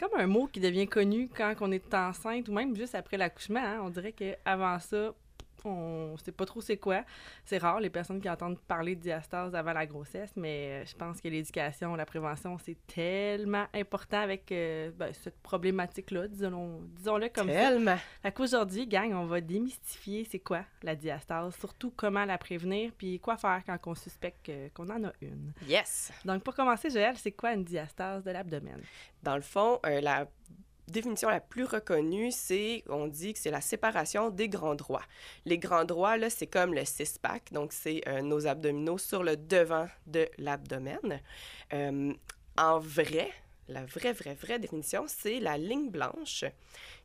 Comme un mot qui devient connu quand on est enceinte ou même juste après l'accouchement. hein. On dirait qu'avant ça, on sait pas trop c'est quoi. C'est rare les personnes qui entendent parler de diastase avant la grossesse, mais euh, je pense que l'éducation, la prévention, c'est tellement important avec euh, ben, cette problématique-là, disons- disons-le comme ça. Tellement. Fait qu'aujourd'hui, gang, on va démystifier c'est quoi la diastase, surtout comment la prévenir, puis quoi faire quand on suspecte qu'on en a une. Yes. Donc, pour commencer, Joël, c'est quoi une diastase de l'abdomen? Dans le fond, euh, la définition la plus reconnue, c'est, on dit que c'est la séparation des grands droits. Les grands droits, là, c'est comme le six-pack, donc c'est euh, nos abdominaux sur le devant de l'abdomen. Euh, en vrai, la vraie, vraie, vraie définition, c'est la ligne blanche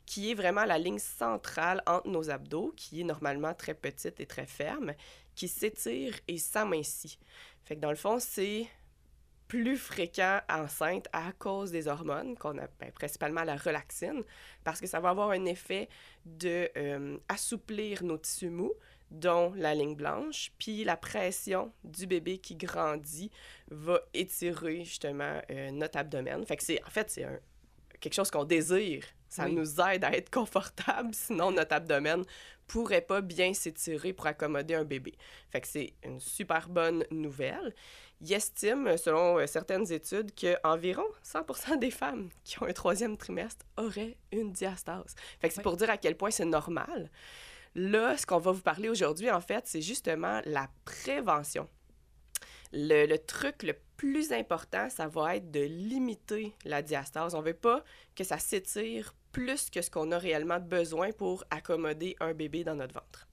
qui est vraiment la ligne centrale entre nos abdos, qui est normalement très petite et très ferme, qui s'étire et s'amincit. Fait que dans le fond, c'est plus fréquent enceinte à cause des hormones, qu'on a ben, principalement la relaxine, parce que ça va avoir un effet de euh, assouplir nos tissus mous, dont la ligne blanche, puis la pression du bébé qui grandit va étirer justement euh, notre abdomen. Fait que c'est en fait c'est un- quelque chose qu'on désire. Ça Oui. nous aide à être confortable, sinon notre abdomen pourrait pas bien s'étirer pour accommoder un bébé. Fait que c'est une super bonne nouvelle. Il estime, selon euh, certaines études, qu'environ 100 des femmes qui ont un troisième trimestre auraient une diastase. Fait que c'est Oui. pour dire à quel point c'est normal. Là, ce qu'on va vous parler aujourd'hui, en fait, c'est justement la prévention. Le, le truc le plus important, ça va être de limiter la diastase. On veut pas que ça s'étire plus que ce qu'on a réellement besoin pour accommoder un bébé dans notre ventre.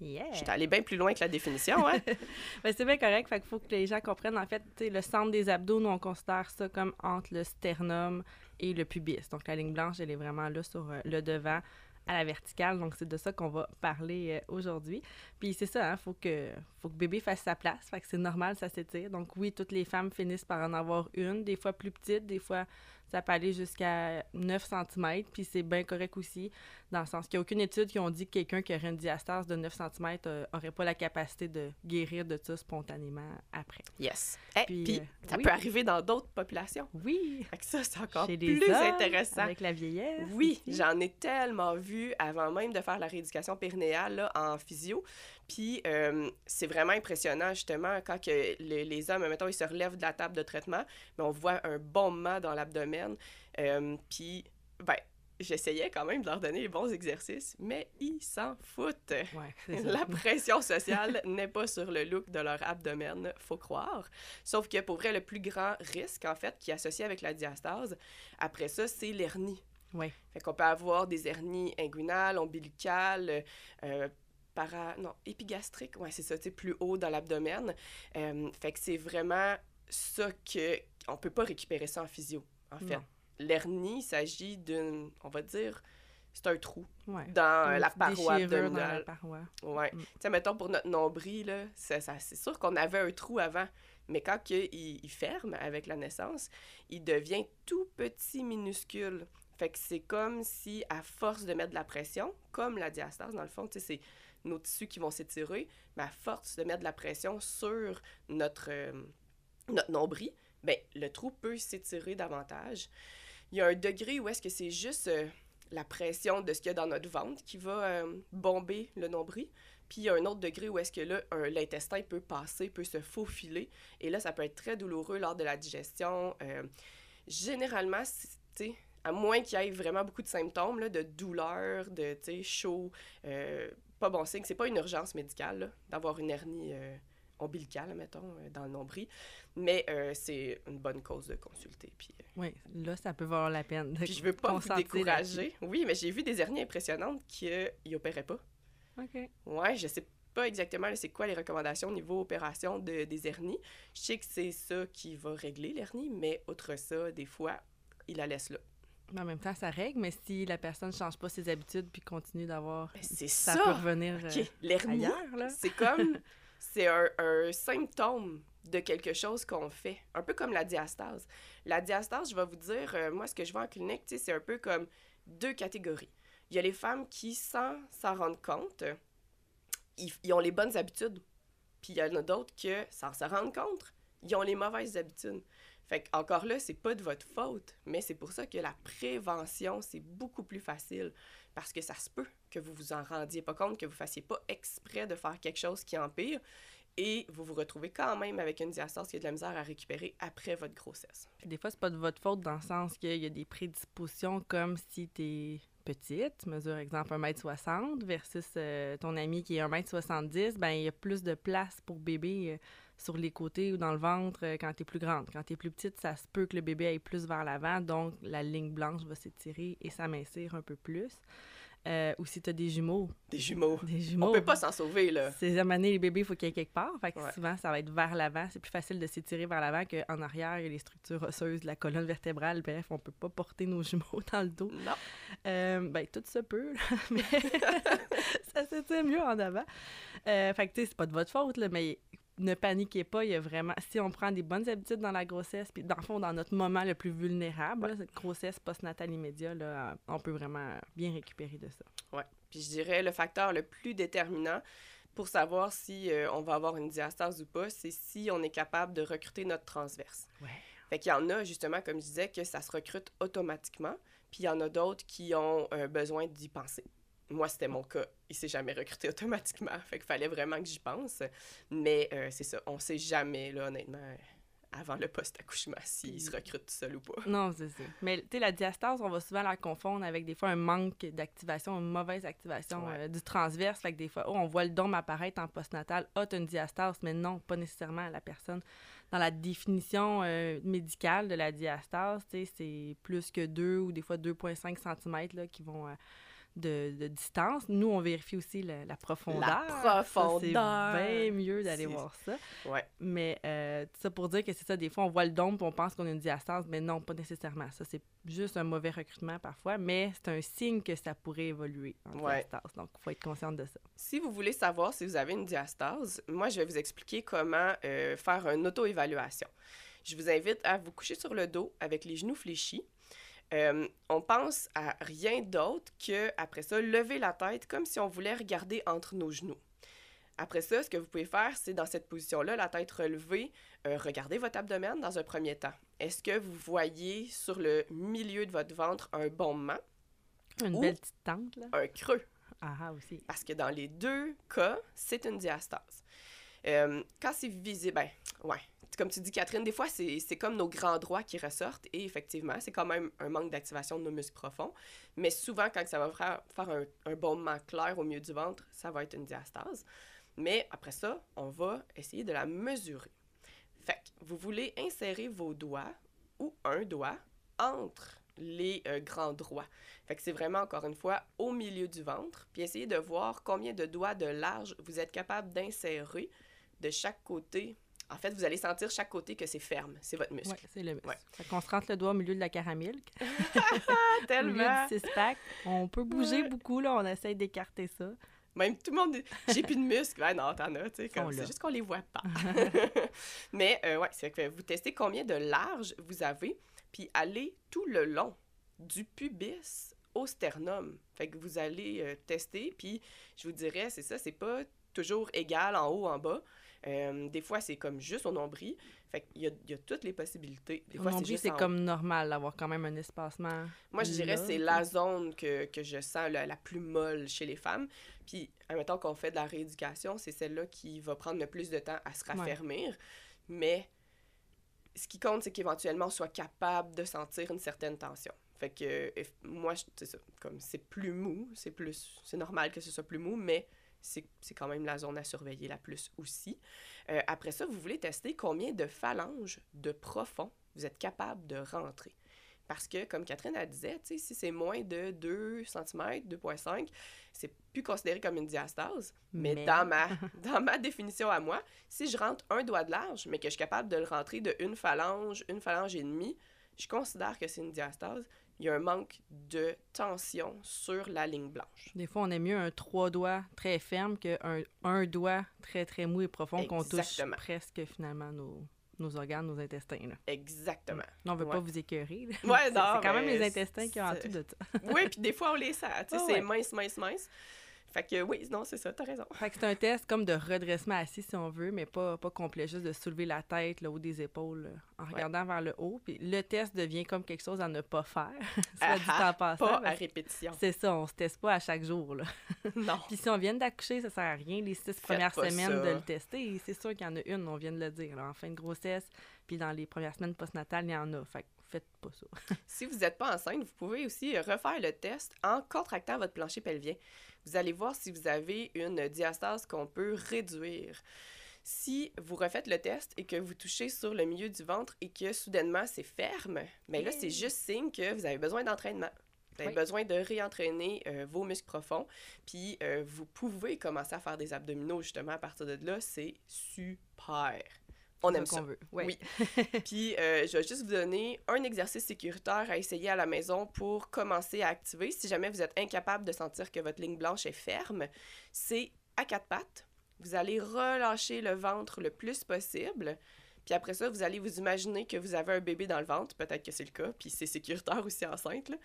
Yeah! Je suis allée bien plus loin que la définition, hein? Ben, c'est bien correct. Fait qu'il faut que les gens comprennent, en fait, le centre des abdos, nous, on considère ça comme entre le sternum et le pubis. Donc, la ligne blanche, elle est vraiment là sur euh, le devant à la verticale. Donc, c'est de ça qu'on va parler euh, aujourd'hui. Puis, c'est ça, il faut que, faut que bébé fasse sa place. Fait que c'est normal, ça s'étire. Donc, oui, toutes les femmes finissent par en avoir une, des fois plus petite, des fois, ça peut aller jusqu'à 9 cm. Puis, c'est bien correct aussi, dans le sens qu'il n'y a aucune étude qui ont dit que quelqu'un qui aurait une diastase de 9 cm n'aurait pas la capacité de guérir de ça spontanément après. Yes. Eh, Puis, Puis, euh, ça oui. peut arriver dans d'autres populations. Oui! Fait que ça, c'est encore Chez les plus hommes, intéressant. Avec la vieillesse. Oui, j'en ai tellement vu avant même de faire la rééducation périnéale là, en physio. Puis euh, c'est vraiment impressionnant justement quand que le- les hommes, mettons, ils se relèvent de la table de traitement, mais on voit un bombement dans l'abdomen. Euh, puis, ben, j'essayais quand même de leur donner les bons exercices, mais ils s'en foutent. Ouais. La pression sociale n'est pas sur le look de leur abdomen, faut croire. Sauf que pour vrai, le plus grand risque, en fait, qui est associé avec la diastase, après ça, c'est l'hernie. Ouais. Fait qu'on peut avoir des hernies inguinales, ombilicales, euh, para... non, épigastriques, ouais, c'est ça, tu sais, plus haut dans l'abdomen. Euh, fait que c'est vraiment ça que... On peut pas récupérer ça en physio, en fait. Non. L'hernie, il s'agit d'une... On va dire... C'est un trou Ouais. dans euh, la paroi déchirure dans la abdominale. paroi. Ouais. Mm. Tu sais, mettons, pour notre nombril, là, ça, ça- c'est sûr qu'on avait un trou avant, mais quand il, il ferme avec la naissance, il devient tout petit, minuscule. Fait que c'est comme si, à force de mettre de la pression, comme la diastase, dans le fond, tu sais, c'est nos tissus qui vont s'étirer, mais à force de mettre de la pression sur notre, euh, notre nombril, ben, le trou peut s'étirer davantage. Il y a un degré où est-ce que c'est juste euh, la pression de ce qu'il y a dans notre ventre qui va euh, bomber le nombril. Puis il y a un autre degré où est-ce que là, l'intestin peut passer, peut se faufiler. Et là, ça peut être très douloureux lors de la digestion. Euh, généralement, tu à moins qu'il y ait vraiment beaucoup de symptômes, là, de douleur, de chaud, pas bon signe. C'est pas une urgence médicale d'avoir une hernie ombilicale, mettons, dans le nombril. Mais euh, c'est une bonne cause de consulter. Puis, euh, Oui, là, ça peut valoir la peine. de puis je veux pas vous décourager. Oui, mais j'ai vu des hernies impressionnantes qui euh, opéraient pas. OK. Ouais, je sais pas exactement c'est quoi les recommandations au niveau opération de, des hernies. Je sais que c'est ça qui va régler l'hernie, mais outre ça, des fois, il la laisse là. Mais en même temps, ça règle, mais si la personne ne change pas ses habitudes puis continue d'avoir... Ben, c'est ça. ça. peut revenir euh, OK, l'hernie, c'est comme... c'est un, un symptôme de quelque chose qu'on fait. Un peu comme la diastase. La diastase, je vais vous dire, euh, moi, ce que je vois en clinique, c'est un peu comme deux catégories. Il y a les femmes qui, sans s'en rendre compte, ils, ont les bonnes habitudes. Puis il y en a d'autres que, sans se rendre compte, ils ont les mauvaises habitudes. Fait encore là, c'est pas de votre faute, mais c'est pour ça que la prévention, c'est beaucoup plus facile. Parce que ça se peut que vous vous en rendiez pas compte, que vous fassiez pas exprès de faire quelque chose qui empire, et vous vous retrouvez quand même avec une diastase qui a de la misère à récupérer après votre grossesse. Des fois, c'est pas de votre faute dans le sens qu'il y a des prédispositions comme si tu es petite, tu mesures exemple 1m60 versus euh, ton ami qui est 1m70, ben il y a plus de place pour bébé euh, sur les côtés ou dans le ventre euh, quand tu es plus grande. Quand tu es plus petite, ça se peut que le bébé aille plus vers l'avant, donc la ligne blanche va s'étirer et s'amincir un peu plus. Euh, ou si tu as des jumeaux. Des jumeaux. Des jumeaux. On peut pas s'en sauver, là. C'est amener les bébés, il faut qu'il y ait quelque part. Fait que Ouais. souvent, ça va être vers l'avant. C'est plus facile de s'étirer vers l'avant qu'en arrière. Il y a les structures osseuses, la colonne vertébrale. Bref, on peut pas porter nos jumeaux dans le dos. Non. Euh, ben, tout se peut, là, mais ça s'étire mieux en avant. Euh, fait que, tu sais, c'est pas de votre faute, là, mais ne paniquez pas. Il y a vraiment... Si on prend des bonnes habitudes dans la grossesse, puis dans le fond, dans notre moment le plus vulnérable, là, cette grossesse postnatale immédiat, là, on peut vraiment bien récupérer de ça. Ouais. Puis je dirais le facteur le plus déterminant pour savoir si euh, on va avoir une diastase ou pas, c'est si on est capable de recruter notre transverse. Ouais. Fait qu'il y en a, justement, comme je disais, que ça se recrute automatiquement, puis il y en a d'autres qui ont euh, besoin d'y penser. Moi, c'était mon cas. Il s'est jamais recruté automatiquement. Fait qu'il fallait vraiment que j'y pense. Mais euh, c'est ça, on sait jamais, là, honnêtement, avant le post-accouchement, s'il se recrute tout seul ou pas. Non, c'est ça. Mais tu sais, la diastase, on va souvent la confondre avec des fois un manque d'activation, une mauvaise activation Ouais. euh, du transverse. Fait que des fois, oh, on voit le dôme apparaître en postnatal. Ah, t'as une diastase, mais non, pas nécessairement la personne. Dans la définition euh, médicale de la diastase, tu sais, c'est plus que 2 ou des fois 2,5 cm là, qui vont de, de distance. Nous, on vérifie aussi la, la profondeur. Ça, profondeur. C'est bien mieux d'aller voir ça. Ouais. Mais euh, tout ça pour dire que c'est ça, des fois, on voit le dôme on pense qu'on a une diastase, mais non, pas nécessairement. Ça, c'est juste un mauvais recrutement parfois, mais c'est un signe que ça pourrait évoluer en Ouais. diastase. Donc, il faut être consciente de ça. Si vous voulez savoir si vous avez une diastase, moi, je vais vous expliquer comment euh, faire une auto-évaluation. Je vous invite à vous coucher sur le dos avec les genoux fléchis. Euh, on pense à rien d'autre que, après ça, lever la tête comme si on voulait regarder entre nos genoux. Après ça, ce que vous pouvez faire, c'est dans cette position-là, la tête relevée, euh, regardez votre abdomen dans un premier temps. Est-ce que vous voyez sur le milieu de votre ventre un bombement, Une Ou- belle petite tente, là? un creux? Ah, ah, aussi. Parce que dans les deux cas, c'est une diastase. Euh, quand c'est visible, ben, ouais. Comme tu dis, Catherine, des fois, c'est comme nos grands droits qui ressortent. Et effectivement, c'est quand même un manque d'activation de nos muscles profonds. Mais souvent, quand ça va faire, faire un, un bombement clair au milieu du ventre, ça va être une diastase. Mais après ça, on va essayer de la mesurer. Fait que vous voulez insérer vos doigts ou un doigt entre les euh, grands droits. Fait que c'est vraiment, encore une fois, au milieu du ventre. Puis essayez de voir combien de doigts de large vous êtes capable d'insérer de chaque côté. En fait, vous allez sentir chaque côté que c'est ferme. C'est votre muscle. Oui, c'est le muscle. Ouais. Fait qu'on se rentre le doigt au milieu de la caramilk. Ah, Au milieu du six-pack. On peut bouger Ouais. beaucoup, là. On essaye d'écarter ça. Même tout le monde dit J'ai plus de muscles. Ouais, non, t'en as, tu sais. C'est juste qu'on les voit pas. Mais, euh, ouais, c'est que vous testez combien de large vous avez, puis allez tout le long du pubis au sternum. Fait que vous allez euh, tester, puis je vous dirais, c'est ça, c'est pas toujours égal en haut, en bas. Euh, des fois, c'est comme juste au nombril. Fait qu'il y a, il y a toutes les possibilités. Des fois, c'est nombril, juste c'est en- comme normal d'avoir quand même un espacement. moi, je dirais là, c'est la zone que, que je sens la, la plus molle chez les femmes. Puis, admettons qu'on fait de la rééducation, c'est celle-là qui va prendre le plus de temps à se raffermir. Mais ce qui compte, c'est qu'éventuellement, on soit capable de sentir une certaine tension. Fait que euh, moi, c'est ça. Comme c'est plus mou, c'est plus. C'est normal que ce soit plus mou, mais c'est quand même la zone à surveiller la plus aussi. Euh, après ça, vous voulez tester combien de phalanges de profond vous êtes capable de rentrer. Parce que, comme Catherine a disait, si c'est moins de 2 cm, 2,5, c'est plus considéré comme une diastase. Mais, Mais- Dans, ma, dans ma définition à moi, si je rentre un doigt de large, mais que je suis capable de le rentrer de une phalange, une phalange et demie, je considère que c'est une diastase. Il y a un manque de tension sur la ligne blanche. Des fois, on aime mieux un trois doigts très ferme qu'un un doigt très, très mou et profond qu'on touche presque finalement nos, nos organes, nos intestins. Là. Exactement. Non, on veut pas vous écœurer. Ouais, C'est- quand même les intestins qui ont en tout de ça. oui, puis des fois, on les Ah c'est ouais. mince, mince, mince. Fait que oui, non, c'est ça, t'as raison. Fait que c'est un test comme de redressement assis si on veut, mais pas, pas complet, juste de soulever la tête, le haut des épaules, en Ouais. regardant vers le haut. Puis le test devient comme quelque chose à ne pas faire. Soit dit Ah, en passant. Pas à répétition. C'est ça, on se teste pas à chaque jour. Là. non. Puis si on vient d'accoucher, ça sert à rien les six premières semaines ça. de le tester. C'est sûr qu'il y en a une, on vient de le dire, là, en fin de grossesse. Puis dans les premières semaines postnatales, il y en a. Fait que faites pas ça. Si vous n'êtes pas enceinte, vous pouvez aussi refaire le test en contractant votre plancher pelvien. Vous allez voir si vous avez une diastase qu'on peut réduire. Si vous refaites le test et que vous touchez sur le milieu du ventre et que soudainement c'est ferme, mais là c'est juste signe que vous avez besoin d'entraînement. Vous avez Oui. besoin de réentraîner euh, vos muscles profonds. Puis euh, vous pouvez commencer à faire des abdominaux justement à partir de là. C'est super. On aime ça. veut. Ouais. Oui. Puis, euh, je vais juste vous donner un exercice sécuritaire à essayer à la maison pour commencer à activer. Si jamais vous êtes incapable de sentir que votre ligne blanche est ferme, c'est à quatre pattes. Vous allez relâcher le ventre le plus possible. Puis après ça, vous allez vous imaginer que vous avez un bébé dans le ventre, peut-être que c'est le cas, puis c'est sécuritaire aussi enceinte, là.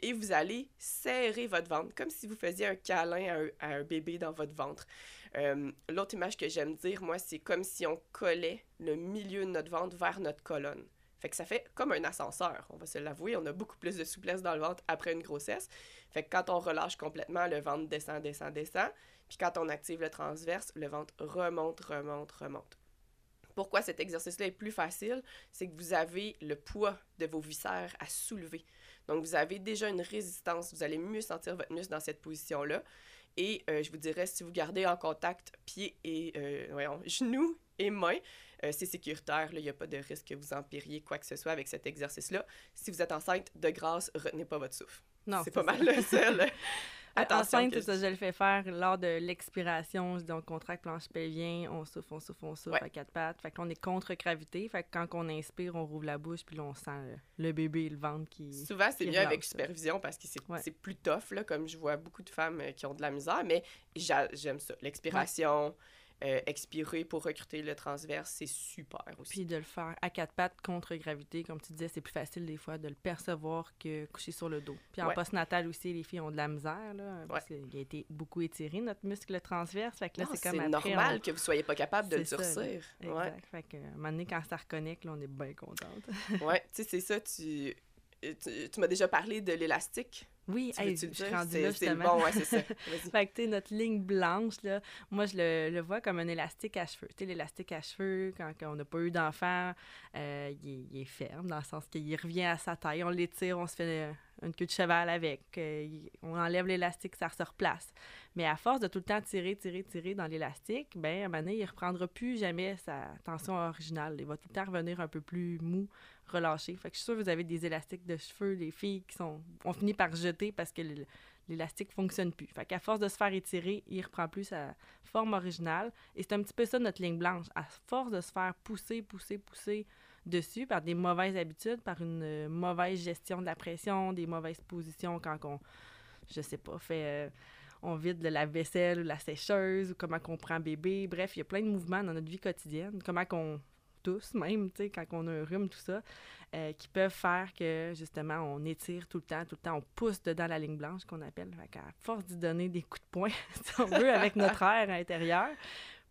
et vous allez serrer votre ventre, comme si vous faisiez un câlin à un, à un bébé dans votre ventre. Euh, L'autre image que j'aime dire, moi, c'est comme si on collait le milieu de notre ventre vers notre colonne. Fait que ça fait comme un ascenseur, on va se l'avouer. On a beaucoup plus de souplesse dans le ventre après une grossesse. Fait que quand on relâche complètement, le ventre descend, descend, descend. Puis quand on active le transverse, le ventre remonte, remonte, remonte. Pourquoi cet exercice-là est plus facile? C'est que vous avez le poids de vos viscères à soulever. Donc, vous avez déjà une résistance. Vous allez mieux sentir votre muscle dans cette position-là. Et euh, je vous dirais, si vous gardez en contact pied et, euh, voyons, genoux et mains, euh, c'est sécuritaire. Il n'y a pas de risque que vous empiriez quoi que ce soit avec cet exercice-là. Si vous êtes enceinte, de grâce, retenez pas votre souffle. Non, c'est pas ça. mal le seul. Attention. Enceinte, que c'est ça, je le fais faire lors de l'expiration. On contracte planche pelvien, on souffle, on souffle, on souffle Ouais. à quatre pattes. Fait qu'on est contre gravité. Fait que quand on inspire, on rouvre la bouche, puis là, on sent le, le bébé et le ventre qui. Souvent, c'est mieux avec supervision parce que c'est Ouais. plus tough, là, comme je vois beaucoup de femmes euh, qui ont de la misère, mais j'a- j'aime ça. L'expiration, euh, expirer pour recruter le transverse, c'est super aussi. Puis de le faire à quatre pattes contre gravité, comme tu disais, c'est plus facile des fois de le percevoir que coucher sur le dos. Puis en Ouais. postnatal aussi, les filles ont de la misère, là, parce qu'il a été beaucoup étiré, notre muscle transverse. Fait que là, Non, c'est comme c'est normal on- que vous soyez pas capable de le ça, durcir. Ouais. Exact. Fait que, à un moment donné, quand ça reconnecte, là, on est bien contente. ouais, tu sais, c'est ça, tu, tu, tu m'as déjà parlé de l'élastique. Oui, hey, je suis rendue là, justement. bon, ouais, c'est ça. Fait que, tu notre ligne blanche, là, moi, je le, le vois comme un élastique à cheveux. Tu sais, l'élastique à cheveux, quand on n'a pas eu d'enfant, euh, il, est, il est ferme, dans le sens qu'il revient à sa taille. On l'étire, on se fait une queue de cheval avec. euh, il- on enlève l'élastique, ça se replace. Mais à force de tout le temps tirer, tirer, tirer dans l'élastique, ben à un moment donné, il reprendra plus jamais sa tension originale. Il va tout le temps revenir un peu plus mou, relâché. Fait que je suis sûre que vous avez des élastiques de cheveux, les filles qui sont... On par jeter parce que l'élastique fonctionne plus. Fait qu'à force de se faire étirer, il reprend plus sa forme originale. Et c'est un petit peu ça notre ligne blanche. À force de se faire pousser, pousser, pousser dessus par des mauvaises habitudes, par une euh, mauvaise gestion de la pression, des mauvaises positions quand on, je sais pas, fait... euh, on vide le lave-vaisselle ou la sécheuse, ou comment qu'on prend bébé. Bref, il y a plein de mouvements dans notre vie quotidienne. Comment qu'on tous, même, tu sais, quand on a un rhume, tout ça, euh, qui peuvent faire que, justement, on étire tout le temps, tout le temps, on pousse dedans la ligne blanche, qu'on appelle. Fait qu'à force d'y donner des coups de poing, si on veut, avec notre air intérieur,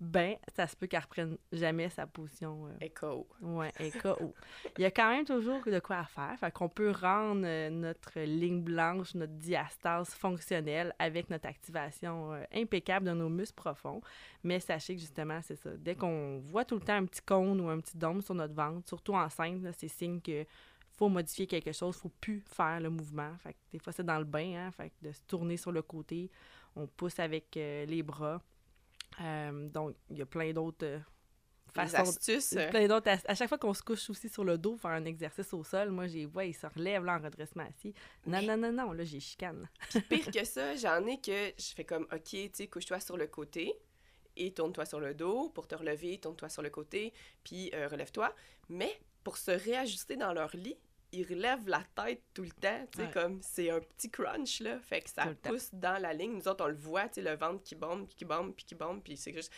ben, ça se peut qu'elle reprenne jamais sa position. euh, Écho. Ouais. Il y a quand même toujours de quoi à faire. Fait qu'on peut rendre euh, notre ligne blanche, notre diastase fonctionnelle avec notre activation euh, impeccable de nos muscles profonds. Mais sachez que justement, c'est ça. Dès qu'on voit tout le temps un petit cône ou un petit dôme sur notre ventre, surtout enceinte, c'est signe que faut modifier quelque chose, faut plus faire le mouvement. Fait que des fois, c'est dans le bain, hein, fait que de se tourner sur le côté, on pousse avec euh, les bras. Euh, donc, il y a plein d'autres euh, façons astuces. euh, Plein d'autres. À, à chaque fois qu'on se couche aussi sur le dos, faire un exercice au sol, moi, j'ai vois, ils se relèvent là, en redressement assis. Non, Mais- non, non, non, là, j'ai chicane. Pire que ça, j'en ai que je fais comme, OK, tu sais, couche-toi sur le côté et tourne-toi sur le dos. Pour te relever, tourne-toi sur le côté, puis euh, relève-toi. Mais pour se réajuster dans leur lit, il relève la tête tout le temps, tu sais, Ouais. comme c'est un petit crunch, là, fait que ça temps. pousse dans la ligne. Nous autres, on le voit, tu sais, le ventre qui bombe, qui bombe, puis qui bombe, puis c'est juste,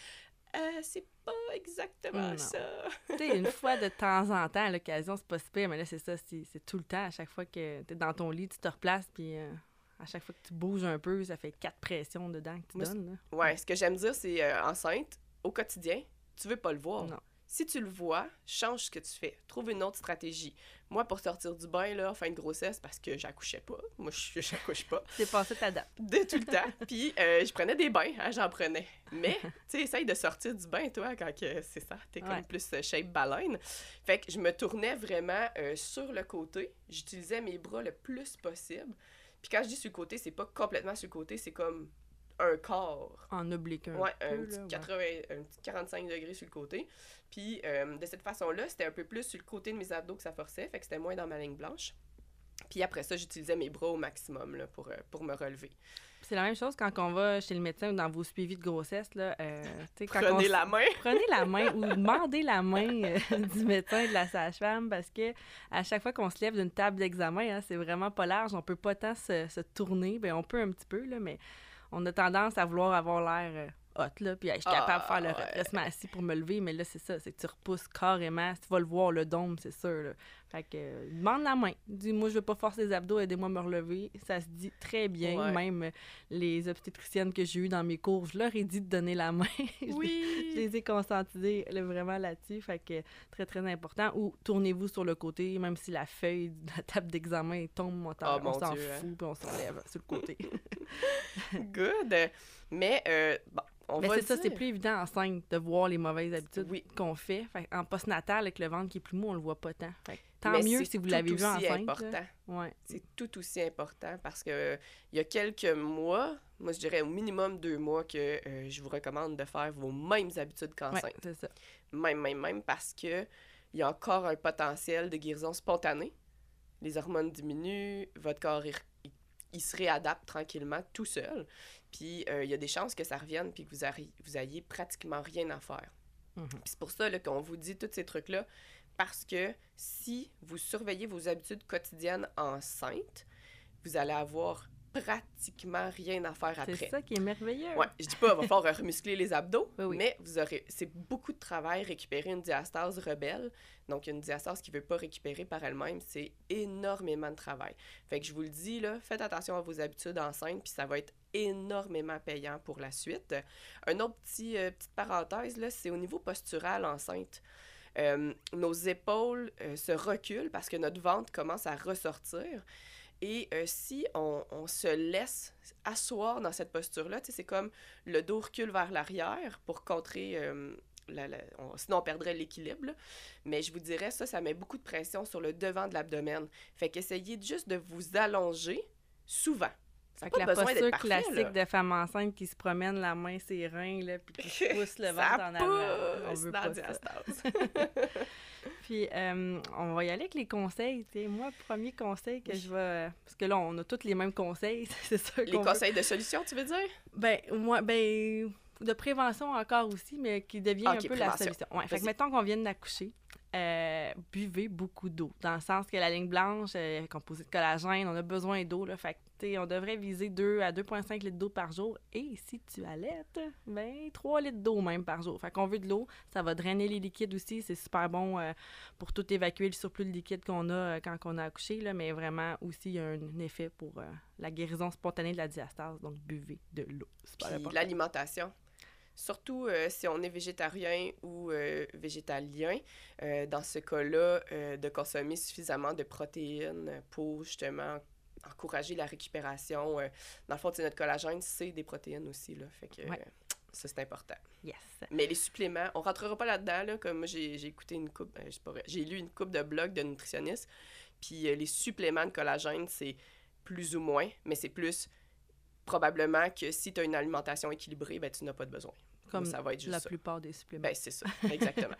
euh, c'est pas exactement Non. ça. tu sais, une fois de temps en temps, à l'occasion, c'est pas si pire, mais là, c'est ça, c'est c'est tout le temps. À chaque fois que t'es dans ton lit, tu te replaces, puis euh, à chaque fois que tu bouges un peu, ça fait quatre pressions dedans que tu Moi, donnes. là. Ouais, ce que j'aime dire, c'est euh, enceinte, au quotidien, tu veux pas le voir. Non. Si tu le vois, change ce que tu fais. Trouve une autre stratégie. Moi, pour sortir du bain, là, en fin de grossesse, parce que j'accouchais pas. Moi, je j'accouche pas. C'est passé ta date. De tout le temps. Puis, euh, je prenais des bains, hein, j'en prenais. Mais, tu sais, essaye de sortir du bain, toi, quand que c'est ça. T'es comme plus euh, shape baleine. Fait que je me tournais vraiment euh, sur le côté. J'utilisais mes bras le plus possible. Puis quand je dis sur le côté, c'est pas complètement sur le côté, c'est comme un corps. En oblique un Ouais, peu. un là, petit, ouais. 80, un petit 45 degrés sur le côté. Puis euh, de cette façon-là, c'était un peu plus sur le côté de mes abdos que ça forçait, fait que c'était moins dans ma ligne blanche. Puis après ça, j'utilisais mes bras au maximum là, pour, euh, pour me relever. C'est la même chose quand on va chez le médecin ou dans vos suivis de grossesse. Là, euh, quand Prenez la main. Prenez la main ou demandez la main euh, du médecin et de la sage-femme parce que à chaque fois qu'on se lève d'une table d'examen, hein, c'est vraiment pas large. On peut pas tant se, se tourner. Ben, on peut un petit peu, là, mais on a tendance à vouloir avoir l'air euh, hot. Là, puis je suis capable de faire le Ah, ouais. assis pour me lever, mais là, c'est ça. C'est que tu repousses carrément. Tu vas le voir, le dôme, c'est sûr. là. Fait que euh, demande la main. Dis, moi, je veux pas forcer les abdos, aidez-moi à me relever. Ça se dit très bien. Ouais. Même les obstétriciennes que j'ai eues dans mes cours, je leur ai dit de donner la main. Je je Oui. les ai conscientisés là, vraiment là-dessus. Fait que très, très important. Ou tournez-vous sur le côté, même si la feuille de la table d'examen tombe, on, Oh, on s'en hein. fout, puis on se lève sur le côté. Good. Mais, euh, bon, on Mais c'est ça, c'est plus évident enceinte de voir les mauvaises habitudes Oui. qu'on fait. fait. En postnatal, avec le ventre qui est plus mou, on le voit pas tant. Fait tant Mais mieux si vous l'avez vu enceinte. important. Ouais. C'est tout aussi important parce que il y a quelques mois, moi je dirais au minimum deux mois que euh, je vous recommande de faire vos mêmes habitudes Ouais, qu'enceinte. c'est ça. Même, même, même parce que il y a encore un potentiel de guérison spontanée. Les hormones diminuent, votre corps il, se réadapte tranquillement tout seul. Puis euh, il y a des chances que ça revienne puis que vous, vous ayez pratiquement rien à faire. Mhm. Puis c'est pour ça qu'on vous dit tous ces trucs-là, parce que si vous surveillez vos habitudes quotidiennes enceinte, vous allez avoir pratiquement rien à faire après. C'est ça qui est merveilleux. Ouais, je dis pas, il va falloir remuscler les abdos, Oui, oui. mais vous aurez, c'est beaucoup de travail récupérer une diastase rebelle. Donc, une diastase qui veut pas récupérer par elle-même, c'est énormément de travail. Fait que je vous le dis, là, faites attention à vos habitudes enceintes, puis ça va être énormément payant pour la suite. Un autre petit, euh, petite parenthèse, là, c'est au niveau postural enceinte. Euh, nos épaules euh, se reculent parce que notre ventre commence à ressortir. Et euh, si on, se laisse asseoir dans cette posture-là, c'est comme le dos recule vers l'arrière pour contrer. la- la- on- sinon, on perdrait l'équilibre. Mais je vous dirais, ça, ça met beaucoup de pression sur le devant de l'abdomen. Fait qu'essayez juste de vous allonger souvent. Fait que la posture parfait, classique là. de femme enceinte qui se promène la main ses reins là puis qui pousse le ventre en avant. On veut pas ça. Puis euh, on va y aller avec les conseils. Moi, premier conseil que je vais parce que là on a tous les mêmes conseils, c'est ça Les veut. conseils de solution, tu veux dire? Ben moi ben de prévention encore aussi mais qui devient Ah, un peu la solution. Ouais, fait que mettons qu'on vienne d'accoucher. euh, buvez beaucoup d'eau. Dans le sens que la ligne blanche est composée de collagène, on a besoin d'eau. Là, fait on devrait viser 2 à 2,5 litres d'eau par jour. Et si tu allaites, ben 3 litres d'eau même par jour. Fait qu'on veut de l'eau, ça va drainer les liquides aussi. C'est super bon euh, pour tout évacuer le surplus de liquide qu'on a euh, quand on a accouché. Là, mais vraiment aussi, il y a un effet pour euh, la guérison spontanée de la diastase. Donc, buvez de l'eau. Puis l'alimentation. Surtout euh, si on est végétarien ou euh, végétalien, euh, dans ce cas-là, de consommer suffisamment de protéines pour justement encourager la récupération. euh, dans le fond, notre collagène, c'est des protéines aussi. Là, fait que Ouais. ça, c'est important. Yes. Mais les suppléments, on rentrera pas là-dedans, là, comme j'ai écouté une coupe, euh, j'ai lu une coupe de blogs de nutritionnistes, puis euh, les suppléments de collagène, c'est plus ou moins, mais c'est plus probablement que si tu as une alimentation équilibrée, ben tu n'as pas de besoin. Comme ça va être juste la ça. plupart des suppléments. Ben c'est ça, exactement.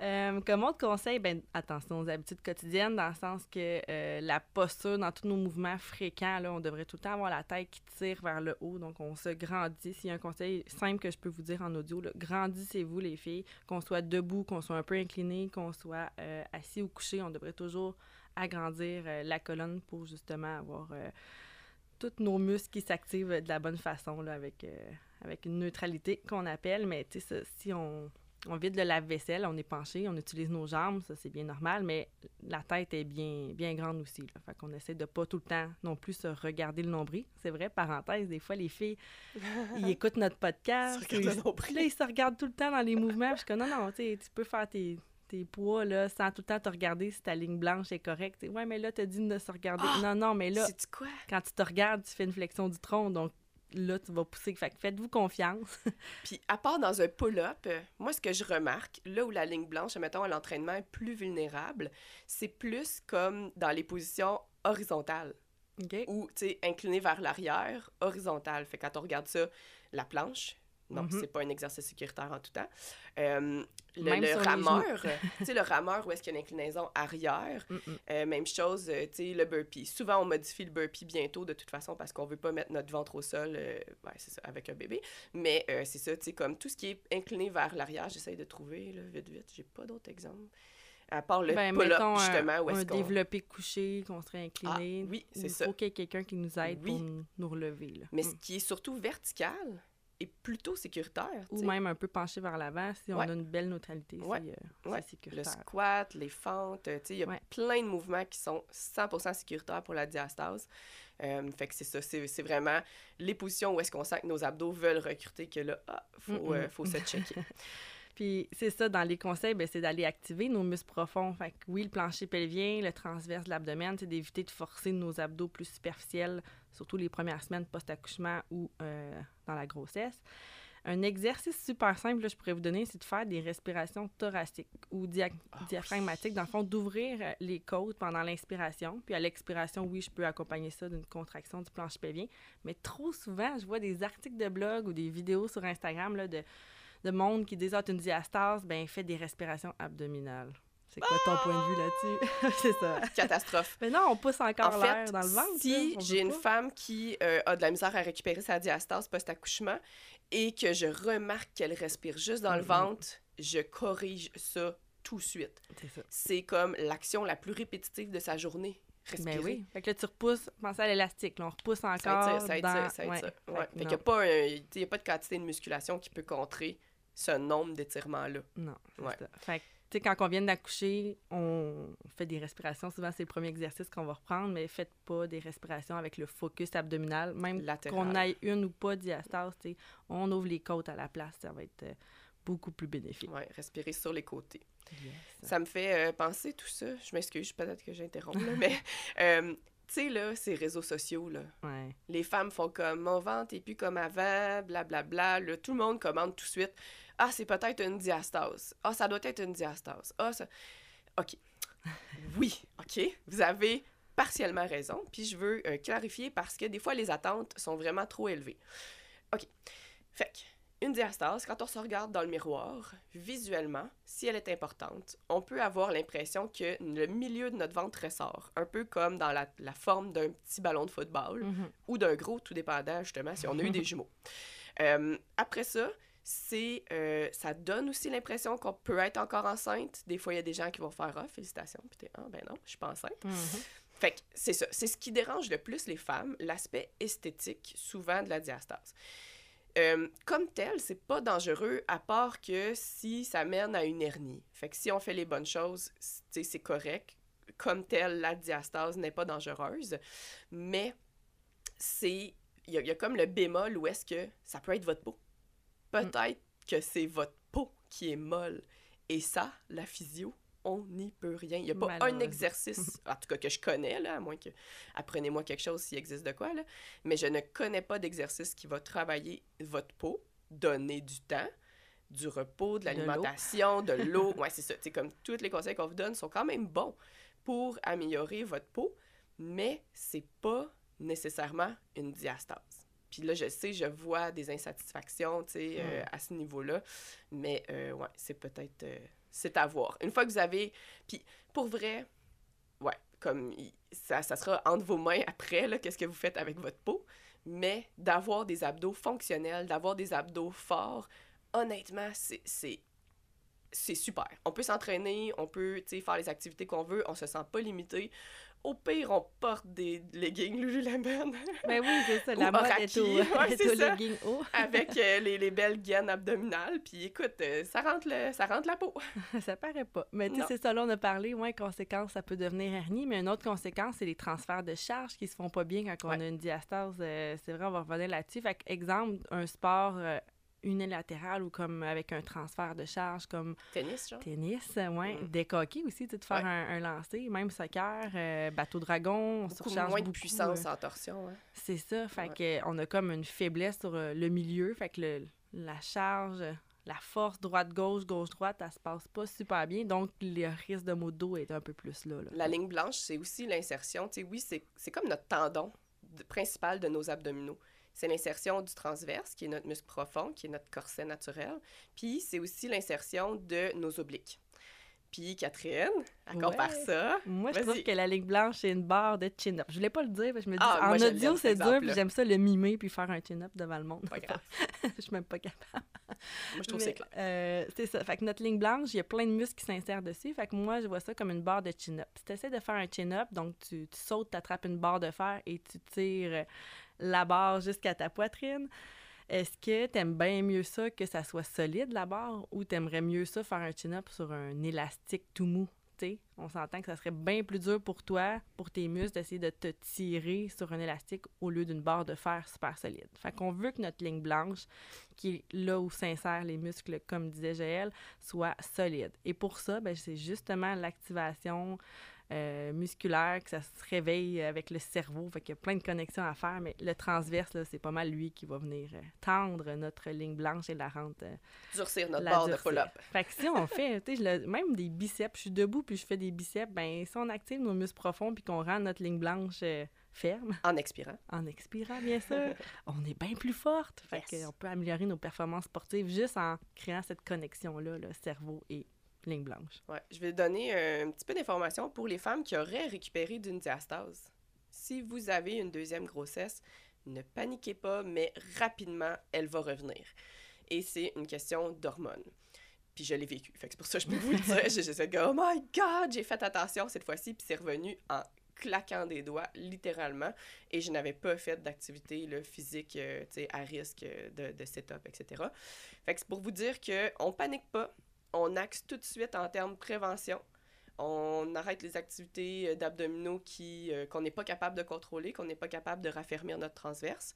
Euh, comme autre conseil, ben, attention aux habitudes quotidiennes, dans le sens que euh, la posture dans tous nos mouvements fréquents, là, on devrait tout le temps avoir la tête qui tire vers le haut, donc on se grandit. S'il y a un conseil simple que je peux vous dire en audio, là, grandissez-vous les filles, qu'on soit debout, qu'on soit un peu incliné, qu'on soit euh, assis ou couché, on devrait toujours agrandir la colonne pour justement avoir tous nos muscles qui s'activent de la bonne façon, là, avec, avec une neutralité qu'on appelle. Mais tu sais, si on, on vide le lave-vaisselle, on est penché, on utilise nos jambes, ça c'est bien normal, mais la tête est bien, bien grande aussi. Là. Fait qu'on essaie de pas tout le temps non plus se regarder le nombril. C'est vrai, parenthèse, des fois les filles, ils écoutent notre podcast. Nombril. Là, ils se regardent tout le temps dans les mouvements. Puis je suis comme, non, non, tu sais, tu peux faire tes, tes poids là, sans tout le temps te regarder si ta ligne blanche est correcte. T'sais, ouais, mais là, t'as dit de se regarder. Ah! non, non, mais là, quoi? quand tu te regardes, tu fais une flexion du tronc, donc là, tu vas pousser. Fait faites-vous confiance. Puis, à part dans un pull-up, moi, ce que je remarque, là où la ligne blanche, mettons, à l'entraînement est plus vulnérable, c'est plus comme dans les positions horizontales OK? ou, tu sais, incliné vers l'arrière, horizontale. Fait que quand on regarde ça, la planche, non, Mhm. c'est pas un exercice sécuritaire en tout temps. Euh, le, le rameur, tu sais, le rameur où est-ce qu'il y a une inclinaison arrière, Mm, mm. euh, même chose, euh, tu sais, le burpee. Souvent, on modifie le burpee bientôt, de toute façon, parce qu'on veut pas mettre notre ventre au sol, euh, ouais, c'est ça, avec un bébé. Mais euh, c'est ça, tu sais, comme tout ce qui est incliné vers l'arrière, j'essaye de trouver, là, vite, vite. J'ai pas d'autres exemples. À part le Ben, pull-up, mettons, justement, où est-ce qu'on... développé couché, qu'on serait incliné. Ah, oui, c'est Il ça. faut qu'il y ait quelqu'un qui nous aide Oui. pour nous, nous relever. Là. Mais Mm. ce qui est surtout vertical est plutôt sécuritaire, Ou même un peu penché vers l'avant, si on a une belle neutralité, Ouais. c'est euh, Ouais. Le squat, les fentes, euh, il y a plein de mouvements qui sont 100% sécuritaires pour la diastase. Euh, fait que c'est ça, c'est vraiment les positions où est-ce qu'on sent que nos abdos veulent recruter que là, ah, faut, euh, faut se checker. Puis c'est ça, dans les conseils, ben, c'est d'aller activer nos muscles profonds. Fait que oui, le plancher pelvien, le transverse de l'abdomen, c'est d'éviter de forcer nos abdos plus superficiels, surtout les premières semaines post-accouchement ou euh, dans la grossesse. Un exercice super simple, là, je pourrais vous donner, c'est de faire des respirations thoraciques ou dia- Ah diaphragmatiques. Dans le fond, d'ouvrir euh, les côtes pendant l'inspiration. Puis à l'expiration, oui, je peux accompagner ça d'une contraction du plancher pelvien. Mais trop souvent, je vois des articles de blog ou des vidéos sur Instagram là, de, de monde qui disent Ah, une diastase, ben fais des respirations abdominales. C'est quoi ton point de vue là-dessus? c'est ça. Catastrophe. Mais non, on pousse encore En l'air fait, dans le ventre. si j'ai une femme qui euh, a de la misère à récupérer sa diastase post-accouchement et que je remarque qu'elle respire juste dans le Mhm. ventre, je corrige ça tout de suite. C'est ça. C'est comme l'action la plus répétitive de sa journée. Respirer. Ben oui. Fait que là, tu repousses, pensez à l'élastique. là, on repousse encore. Ça étire, ça étire, dans... ça ouais. étire. Fait Ouais. que Fait qu'il n'y a, a pas de quantité de musculation qui peut contrer ce nombre d'étirements-là. Non, Ouais. ça. Fait que, sais, quand on vient d'accoucher, on fait des respirations. Souvent, c'est le premier exercice qu'on va reprendre, mais faites pas des respirations avec le focus abdominal. Même qu'on ait une ou pas diastase, tu sais, on ouvre les côtes à la place. Ça va être euh, beaucoup plus bénéfique. Ouais, respirer sur les côtés. Yes. Ça me fait euh, penser tout ça. Je m'excuse, peut-être que j'interromps, mais euh, tu sais, là, ces réseaux sociaux, là, Ouais. les femmes font comme mon ventre est plus comme avant, blablabla. Là, tout le monde commande tout de suite. Ah, c'est peut-être une diastase. Ah, ça doit être une diastase. Ah, ça. OK. Oui, OK. Vous avez partiellement raison. Puis je veux euh, clarifier parce que des fois, les attentes sont vraiment trop élevées. OK. Fait que, une diastase, quand on se regarde dans le miroir, visuellement, si elle est importante, on peut avoir l'impression que le milieu de notre ventre ressort, un peu comme dans la, la forme d'un petit ballon de football Mhm. ou d'un gros, tout dépendant justement si on a eu des jumeaux. Euh, après ça, c'est euh, ça donne aussi l'impression qu'on peut être encore enceinte. Des fois, il y a des gens qui vont faire ah félicitations, puis t'es ah ben non, je suis pas enceinte. Mhm. Fait que c'est ça, c'est ce qui dérange le plus les femmes, l'aspect esthétique souvent de la diastase. Euh, comme tel, c'est pas dangereux à part que si ça mène à une hernie. Fait que si on fait les bonnes choses, c'est correct. Comme tel, la diastase n'est pas dangereuse, mais c'est il y, a- il y a comme le bémol où est-ce que ça peut être votre peau. Peut-être que c'est votre peau qui est molle. Et ça, la physio, on n'y peut rien. Il n'y a pas un exercice, en tout cas que je connais, là, à moins que apprenez-moi quelque chose s'il existe de quoi, là, mais je ne connais pas d'exercice qui va travailler votre peau, donner du temps, du repos, de l'alimentation, de l'eau. ouais, c'est ça. C'est comme tous les conseils qu'on vous donne sont quand même bons pour améliorer votre peau, mais c'est pas nécessairement une diastase. Puis là, je sais, je vois des insatisfactions, tu sais, euh, Mm. à ce niveau-là, mais euh, ouais, c'est peut-être... euh, c'est à voir. Une fois que vous avez... Puis pour vrai, ouais, comme ça, ça sera entre vos mains après, là, qu'est-ce que vous faites avec votre peau, mais d'avoir des abdos fonctionnels, d'avoir des abdos forts, honnêtement, c'est... c'est c'est super. On peut s'entraîner, on peut faire les activités qu'on veut, on se sent pas limité. Au pire, on porte des leggings Lululemon. Ben oui, c'est ça. La mode est au, leggings haut. avec euh, les, les, belles gaines abdominales. Puis écoute, euh, ça, rentre le, ça rentre la peau. ça paraît pas. Mais tu sais, c'est ça, là, on a parlé. Ouais, conséquence, ça peut devenir hernie. Mais une autre conséquence, c'est les transferts de charge qui se font pas bien quand on a une diastase. Euh, c'est vrai, on va revenir là-dessus. Fait exemple, un sport unilatéral ou comme avec un transfert de charge comme tennis genre tennis ouais mm. décoquer aussi tu de faire un, lancer même soccer euh, bateau dragon on beaucoup surcharge moins de puissance euh, en torsion c'est ça fait que on a comme une faiblesse sur euh, le milieu fait que le, la charge la force droite-gauche, gauche-droite, elle se passe pas super bien. Donc, le risque de maux dos est un peu plus là. La ligne blanche, c'est aussi l'insertion. Tu sais, oui, c'est comme notre tendon principal de nos abdominaux c'est l'insertion du transverse, qui est notre muscle profond, qui est notre corset naturel. Puis c'est aussi l'insertion de nos obliques. Puis Catherine, à compare ça. Moi, je trouve que la ligne blanche, c'est une barre de chin-up. Je voulais pas le dire, parce que je me dis, ah, en audio, c'est dur, puis j'aime ça le mimer puis faire un chin-up devant le monde. Pas grave. je suis même pas capable. Moi, je trouve que c'est clair. Euh, c'est ça. Fait que notre ligne blanche, il y a plein de muscles qui s'insèrent dessus. Fait que moi, je vois ça comme une barre de chin-up. Si tu essaies de faire un chin-up, donc tu, tu sautes, tu attrapes une barre de fer et tu tires la barre jusqu'à ta poitrine. Est-ce que tu aimes bien mieux ça que ça soit solide, la barre, ou tu aimerais mieux ça faire un chin-up sur un élastique tout mou? on s'entend que ça serait bien plus dur pour toi, pour tes muscles, d'essayer de te tirer sur un élastique au lieu d'une barre de fer super solide. Fait qu'on veut que notre ligne blanche, qui est là où s'insèrent les muscles, comme disait Jaël, soit solide. Et pour ça, ben, c'est justement l'activation euh, musculaire, que ça se réveille avec le cerveau. Fait qu'il y a plein de connexions à faire, mais le transverse, c'est pas mal lui qui va venir euh, tendre notre ligne blanche et la rendre. Euh, durcir notre barre de pull-up. Fait que si on fait, tu sais, même des biceps, je suis debout puis je fais des biceps, ben si on active nos muscles profonds puis qu'on rend notre ligne blanche ferme. En expirant. En expirant, bien sûr. on est bien plus forte. Fait qu'on peut améliorer nos performances sportives juste en créant cette connexion-là, le cerveau et ligne blanche. Ouais. Je vais donner un petit peu d'informations pour les femmes qui auraient récupéré d'une diastase. Si vous avez une deuxième grossesse, ne paniquez pas, mais rapidement, elle va revenir. Et c'est une question d'hormones. Puis je l'ai vécu. Fait c'est pour ça que je peux vous le dire. J'ai fait « Oh my God! » J'ai fait attention cette fois-ci, puis c'est revenu en claquant des doigts, littéralement. Et je n'avais pas fait d'activité physique euh, à risque de, de setup, etc. Fait que c'est pour vous dire qu'on panique pas on axe tout de suite en termes de prévention. On arrête les activités euh, d'abdominaux qui, euh, qu'on n'est pas capable de contrôler, qu'on n'est pas capable de raffermir notre transverse.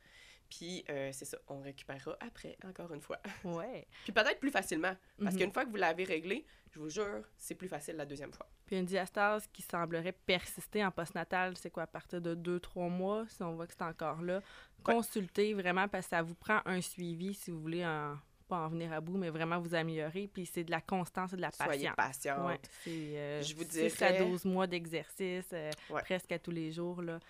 Puis euh, c'est ça, on récupérera après, encore une fois. Ouais. Puis peut-être plus facilement, parce mhm. qu'une fois que vous l'avez réglé, je vous jure, c'est plus facile la deuxième fois. Puis une diastase qui semblerait persister en postnatal, c'est quoi, à partir de deux, trois mois, si on voit que c'est encore là? Consultez vraiment parce que ça vous prend un suivi si vous voulez en pas en venir à bout, mais vraiment vous améliorer. Puis c'est de la constance et de la patience. Soyez patiente. c'est euh, Je vous 6 à 12 mois d'exercice, euh, presque à tous les jours. Là.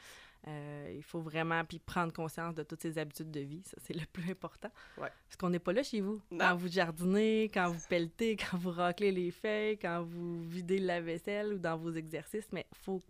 Euh, il faut vraiment puis prendre conscience de toutes ces habitudes de vie. Ça, c'est le plus important. Parce qu'on n'est pas là chez vous. Quand vous jardinez, quand vous pelletez, quand vous raclez les feuilles, quand vous videz la vaisselle ou dans vos exercices, mais il faut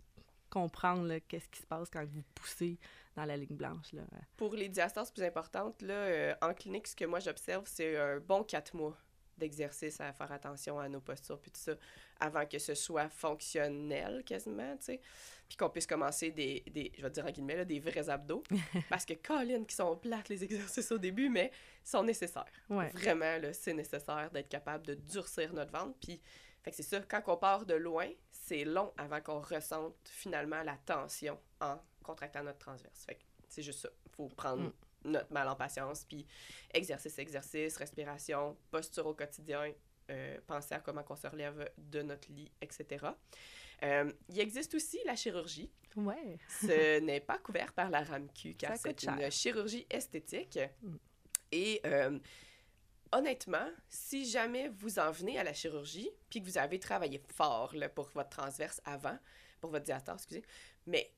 comprendre qu'est-ce qui se passe quand vous poussez dans la ligne blanche. Là. Pour les diastases plus importantes, là, euh, en clinique, ce que moi j'observe, c'est un bon quatre mois d'exercice à faire attention à nos postures puis tout ça avant que ce soit fonctionnel quasiment, tu sais. Puis qu'on puisse commencer des, des, je vais dire en guillemets, là, des vrais abdos. parce que Colin, qui sont plates les exercices au début, mais sont nécessaires. Vraiment, là, c'est nécessaire d'être capable de durcir notre ventre. Puis, fait que c'est ça, quand on part de loin, c'est long avant qu'on ressente finalement la tension en contractant notre transverse. Fait c'est juste ça. Il faut prendre mm. notre mal en patience, puis exercice, exercice, respiration, posture au quotidien, euh, penser à comment on se relève de notre lit, etc. Euh, il existe aussi la chirurgie. Ouais. Ce n'est pas couvert par la RAMQ, car c'est une chirurgie esthétique. Mm. Et euh, honnêtement, si jamais vous en venez à la chirurgie, puis que vous avez travaillé fort là, pour votre transverse avant, pour votre diastase, excusez, mais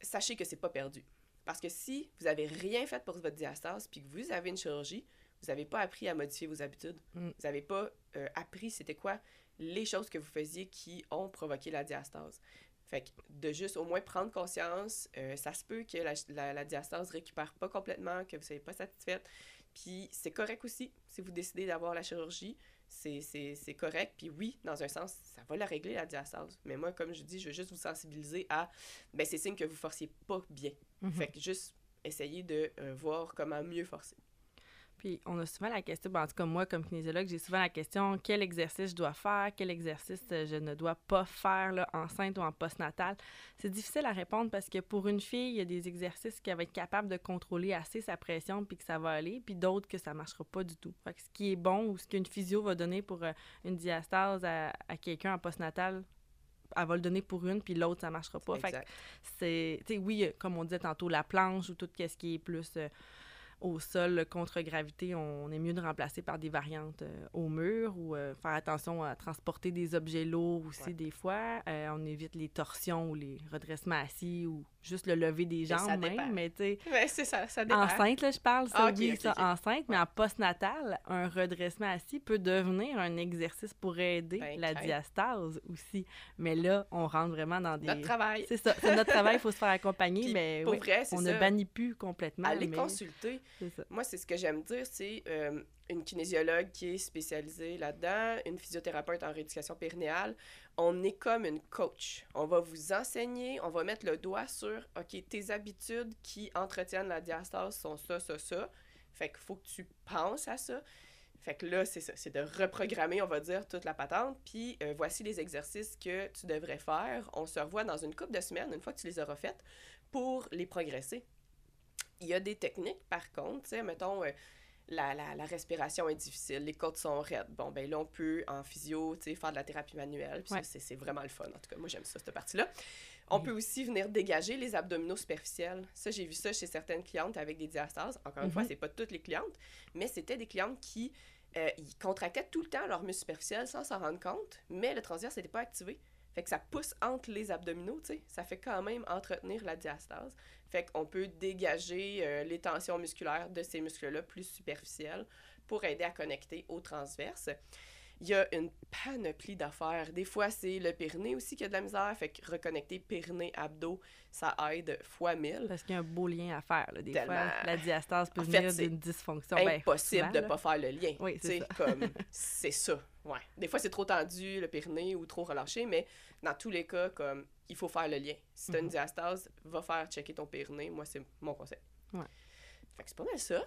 sachez que c'est pas perdu. Parce que si vous avez rien fait pour votre diastase, puis que vous avez une chirurgie, vous n'avez pas appris à modifier vos habitudes. Mm. Vous n'avez pas euh, appris c'était quoi les choses que vous faisiez qui ont provoqué la diastase. Fait que de juste au moins prendre conscience, euh, ça se peut que la, la, la, diastase récupère pas complètement, que vous ne soyez pas satisfaite. Puis c'est correct aussi si vous décidez d'avoir la chirurgie. C'est correct. Puis oui, dans un sens, ça va la régler, la diastase. Mais moi, comme je dis, je veux juste vous sensibiliser à, ben, c'est signe que vous forciez pas bien. Mhm. Fait que juste essayer de euh, voir comment mieux forcer. Puis on a souvent la question, ben, en tout cas moi comme kinésiologue, j'ai souvent la question quel exercice je dois faire, quel exercice euh, je ne dois pas faire là, enceinte ou en postnatal? C'est difficile à répondre parce que pour une fille, il y a des exercices qui va être capable de contrôler assez sa pression puis que ça va aller, puis d'autres que ça marchera pas du tout. Fait que ce qui est bon ou ce qu'une physio va donner pour euh, une diastase à, à quelqu'un en postnatal, elle va le donner pour une, puis l'autre, ça marchera pas. Fait que Exact. c'est, tu sais, oui, comme on disait tantôt, la planche ou tout ce qui est plus euh, au sol, le contre-gravité, on est mieux de remplacer par des variantes euh, au mur ou euh, faire attention à transporter des objets lourds aussi Ouais. des fois. Euh, on évite les torsions ou les redressements assis ou juste le lever des jambes même, mais tu sais, Ouais, c'est ça, ça dépend. Enceinte, là, je parle, ça, Ah, ok, oui, ça, enceinte, mais en postnatal, un redressement assis peut devenir un exercice pour aider Ben, la diastase aussi. Mais là, on rentre vraiment dans des... Notre travail. C'est ça, c'est notre travail, il faut se faire accompagner, Puis, mais oui, vrai, on ça. ne bannit plus complètement. Allez mais consulter. Moi, c'est ce que j'aime dire, c'est euh, une kinésiologue qui est spécialisée là-dedans, une physiothérapeute en rééducation périnéale. On est comme une coach. On va vous enseigner, on va mettre le doigt sur, OK, tes habitudes qui entretiennent la diastase sont ça, ça, ça. Fait qu'il faut que tu penses à ça. Fait que là, c'est ça, c'est de reprogrammer, on va dire, toute la patente. Puis euh, voici les exercices que tu devrais faire. On se revoit dans une couple de semaines, une fois que tu les auras faites, pour les progresser. Il y a des techniques, par contre, tu sais, mettons, euh, la, la, la respiration est difficile, les côtes sont raides. Bon, ben là, on peut, en physio, tu sais, faire de la thérapie manuelle, puis Ouais. c'est c'est vraiment le fun. En tout cas, moi, j'aime ça, cette partie-là. On peut aussi venir dégager les abdominaux superficiels. Ça, j'ai vu ça chez certaines clientes avec des diastases. Encore une fois, Mhm. c'est pas toutes les clientes, mais c'était des clientes qui euh, ils contractaient tout le temps leur muscle superficiel sans s'en rendre compte, mais le transverse n'était pas activé. Fait que ça pousse entre les abdominaux, tu sais. Ça fait quand même entretenir la diastase. Fait qu'on peut dégager euh, les tensions musculaires de ces muscles-là plus superficiels pour aider à connecter au transverse. Il y a une panoplie d'affaires. Des fois, c'est le périnée aussi qui a de la misère. Fait que reconnecter périnée-abdos, ça aide fois mille. Parce qu'il y a un beau lien à faire. là. Des Tellement. fois, la diastase peut En venir d'une dysfonction. Ben, impossible souvent, de là. pas faire le lien. Oui, c'est comme c'est ça. Ouais. Des fois c'est trop tendu le périnée ou trop relâché, mais dans tous les cas comme il faut faire le lien. Si tu as une Mhm. diastase, va faire checker ton périnée. Moi c'est mon conseil. Ouais. Fait que c'est pas mal ça.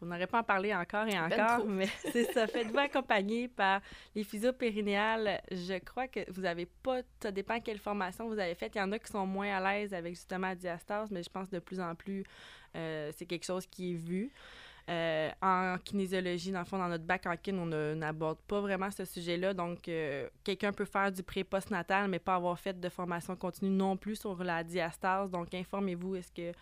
On n'aurait pas en parler encore et encore, mais c'est ça. Faites-vous accompagner par les physiopérinéales. Je crois que vous avez pas, ça dépend quelle formation vous avez faite. Il y en a qui sont moins à l'aise avec justement la diastase, mais je pense de plus en plus, euh, c'est quelque chose qui est vu. Euh, en kinésiologie, dans le fond, dans notre bac en kin, on n'aborde pas vraiment ce sujet-là. Donc, euh, quelqu'un peut faire du pré-postnatal, mais pas avoir fait de formation continue non plus sur la diastase. Donc, informez-vous, est-ce que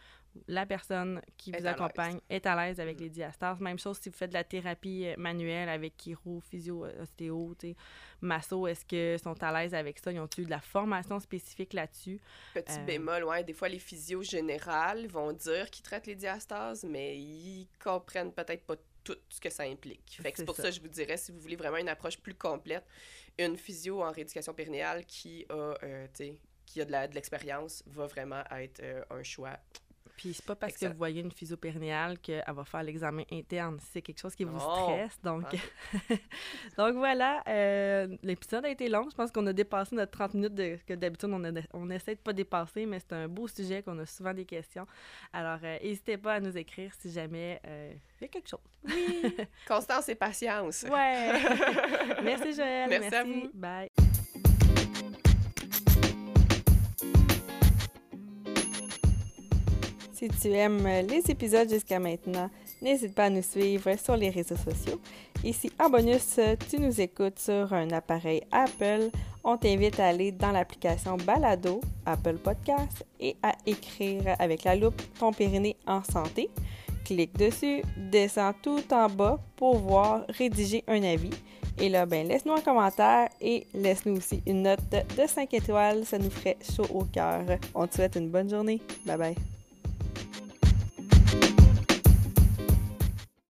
la personne qui vous accompagne est à l'aise avec Mm. les diastases. Même chose si vous faites de la thérapie euh, manuelle avec chiro, physio, euh, ostéo, masso, est-ce qu'ils sont à l'aise avec ça? Ils ont eu de la formation spécifique là-dessus? Petit Euh, bémol, ouais, des fois les physios générales vont dire qu'ils traitent les diastases, mais ils comprennent peut-être pas tout ce que ça implique. Fait que C'est pour ça. ça. que je vous dirais, si vous voulez vraiment une approche plus complète, une physio en rééducation périnéale qui a, euh, qui a de la- de l'expérience va vraiment être euh, un choix. Puis c'est pas parce Excellent. que vous voyez une physio-périnéale qu'elle va faire l'examen interne. C'est quelque chose qui vous stresse. Donc, Pas donc voilà, euh, l'épisode a été long. Je pense qu'on a dépassé notre 30 minutes de, que d'habitude on, a- on essaie de pas dépasser, mais c'est un beau sujet qu'on a souvent des questions. Alors, euh, n'hésitez pas à nous écrire si jamais euh, il y a quelque chose. Oui! Constance et patience. Ouais! Merci Joël. Merci à vous. Bye. Si tu aimes les épisodes jusqu'à maintenant, n'hésite pas à nous suivre sur les réseaux sociaux. Si en bonus, tu nous écoutes sur un appareil Apple, on t'invite à aller dans l'application Balado, Apple Podcast, et à écrire avec la loupe ton périnée en santé. Clique dessus, descends tout en bas pour voir rédiger un avis. Et là, ben, laisse-nous un commentaire et laisse-nous aussi une note de 5 étoiles. Ça nous ferait chaud au cœur. On te souhaite une bonne journée. Bye bye.